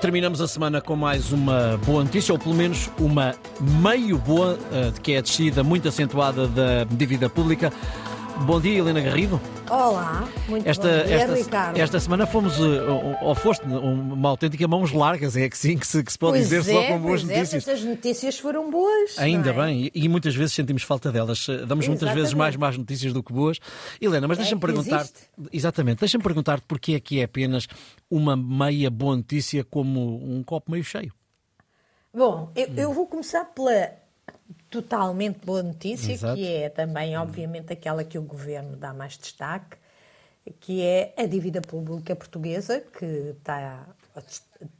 Terminamos a semana com mais uma boa notícia, ou pelo menos uma meio boa, eh, de que é a descida muito acentuada da dívida pública. Bom dia, Helena Garrido. Olá, muito Esta, bom dia, esta, Ricardo. esta semana fomos, eh, ou foste, uma autêntica mãos largas, é que sim, que se, que se pode pois dizer é, só com boas pois notícias. É, estas notícias foram boas. Ainda é? bem, e e muitas vezes sentimos falta delas. Eh, Damos muitas vezes mais más notícias do que boas. Helena, mas É deixa-me perguntar. Exatamente, deixa-me perguntar porque é que é apenas uma meia boa notícia como um copo meio cheio. Bom, eu, eu vou começar pela totalmente boa notícia, Exato. que é também, obviamente, aquela que o governo dá mais destaque, que é a dívida pública portuguesa, que está,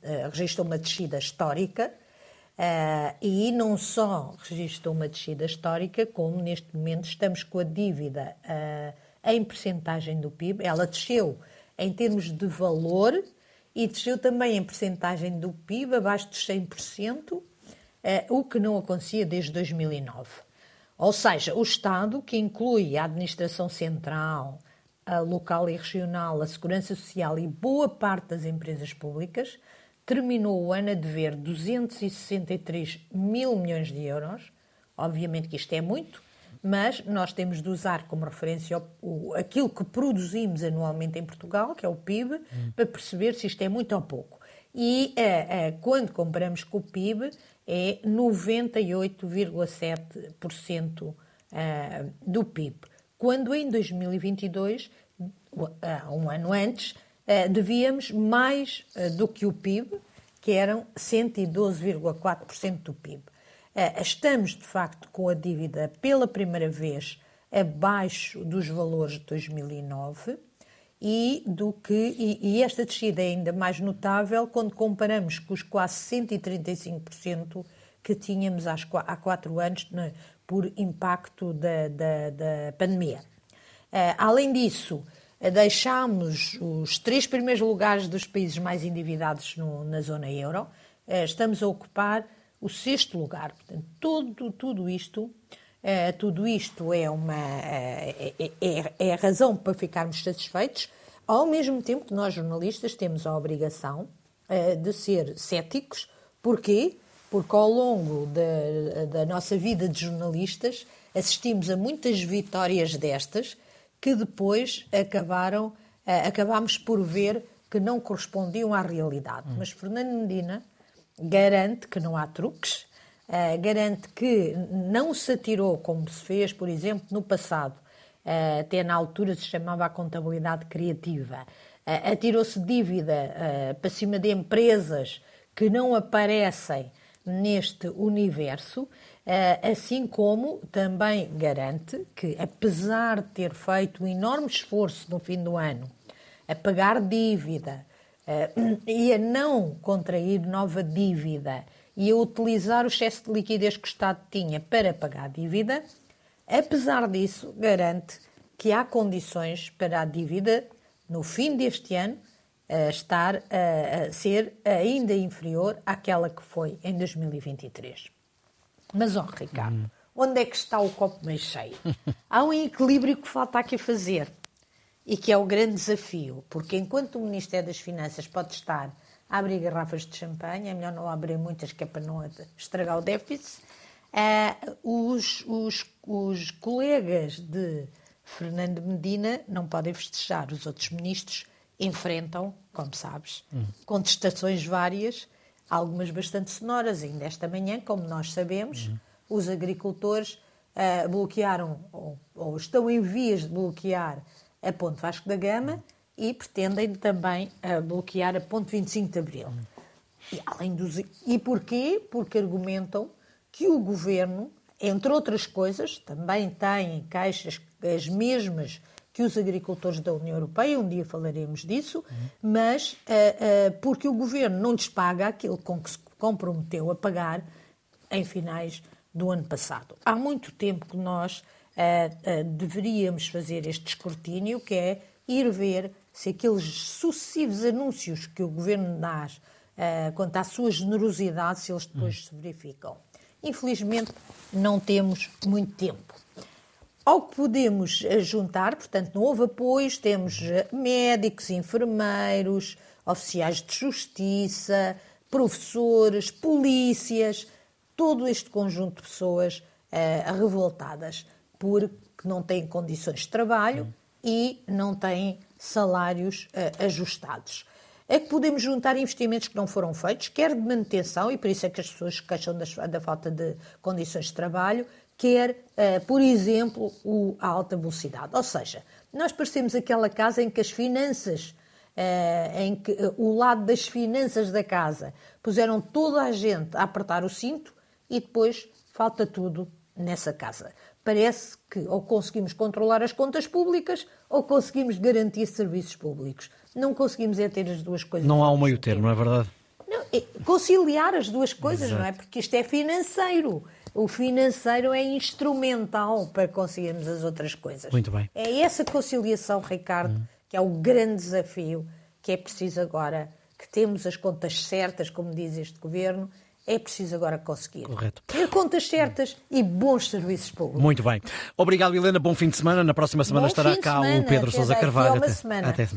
eh, registrou uma descida histórica. eh, e não só registrou uma descida histórica, como neste momento estamos com a dívida eh, em percentagem do PIB. Ela desceu em termos de valor e desceu também em percentagem do PIB abaixo dos 100%, eh, o que não acontecia desde 2009. Ou seja, o Estado, que inclui a administração central, a local e regional, a segurança social e boa parte das empresas públicas, terminou o ano a dever 263 mil milhões de euros. Obviamente que isto é muito, mas nós temos de usar como referência o, aquilo que produzimos anualmente em Portugal, que é o PIB, para perceber se isto é muito ou pouco. E eh, eh, quando comparamos com o PIB, é 98,7% eh, do PIB. Quando em 2022, o- ah, um ano antes, eh, devíamos mais do que o PIB, que eram 112,4% do PIB. Estamos, de facto, com a dívida pela primeira vez abaixo dos valores de 2009 e, do que, e, e esta descida é ainda mais notável quando comparamos com os quase 135% que tínhamos às há quatro anos né, por impacto da, da, da pandemia. Eh, além disso, eh, deixámos os três primeiros lugares dos países mais endividados no- na zona euro. Eh, estamos a ocupar o sexto lugar. Portanto, tudo, tudo isto, eh, tudo isto é, uma, eh, é, é- é a razão para ficarmos satisfeitos, ao mesmo tempo que nós, jornalistas, temos a obrigação eh, de ser céticos. Porquê? Porque ao longo da, da nossa vida de jornalistas assistimos a muitas vitórias destas que depois acabaram, acabámos por ver que não correspondiam à realidade. Mas Fernando Medina garante que não há truques, eh, garante que não se atirou como se fez, por exemplo, no passado, eh, até na altura se chamava a contabilidade criativa, eh, atirou-se dívida para cima de empresas que não aparecem neste universo, assim como também garante que, apesar de ter feito um enorme esforço no fim do ano a pagar dívida e a não contrair nova dívida e a utilizar o excesso de liquidez que o Estado tinha para pagar a dívida, apesar disso, garante que há condições para a dívida, no fim deste ano, a estar a, a ser ainda inferior àquela que foi em 2023. Mas, ó, Ricardo, onde é que está o copo meio cheio? Há um equilíbrio que falta aqui fazer e que é o grande desafio, porque enquanto o Ministério das Finanças pode estar abrir garrafas de champanhe, é melhor não abrir muitas que é para não estragar o déficit, ah, os, os, os colegas de Fernando Medina não podem festejar, os outros ministros enfrentam, como sabes, contestações várias, algumas bastante sonoras. Ainda esta manhã, como nós sabemos, os agricultores ah, bloquearam ou, ou estão em vias de bloquear a Ponte Vasco da Gama e pretendem também ah, bloquear a Ponte 25 de Abril. E, além dos, e porquê? Porque argumentam que o governo, entre outras coisas, também tem queixas as mesmas que os agricultores da União Europeia, um dia falaremos disso, mas ah, ah, porque o governo não lhes paga aquilo com que se comprometeu a pagar em finais do ano passado. Há muito tempo que nós ah, deveríamos fazer este escrutínio, que é ir ver se aqueles sucessivos anúncios que o governo dá ah, quanto à sua generosidade, se eles depois se verificam. Infelizmente, não temos muito tempo. Ao que podemos eh, juntar, portanto, não houve apoios, temos eh, médicos, enfermeiros, oficiais de justiça, professores, polícias, todo este conjunto de pessoas uh, revoltadas porque não têm condições de trabalho hum. E não têm salários uh, ajustados. É que podemos juntar investimentos que não foram feitos, quer de manutenção, e por isso é que as pessoas queixam das, da falta de condições de trabalho, quer, uh, por exemplo, o, a alta velocidade. Ou seja, nós parecemos aquela casa em que as finanças, uh, em que uh, o lado das finanças da casa puseram toda a gente a apertar o cinto e depois falta tudo nessa casa. Parece que ou conseguimos controlar as contas públicas ou conseguimos garantir serviços públicos. Não conseguimos é ter as duas coisas. Não há um meio termo, não é verdade? Não, é conciliar as duas coisas, Exato. não é? Porque isto é financeiro. O financeiro é instrumental para conseguirmos as outras coisas. Muito bem. É essa conciliação, Ricardo, hum. que é o grande desafio que é preciso agora que temos as contas certas, como diz este governo, é preciso agora conseguir. Correto. Ter contas certas e bons serviços públicos. Muito bem. Obrigado, Helena. Bom fim de semana. Na próxima semana Bom estará cá semana. o Pedro Sousa Carvalho. Até, até.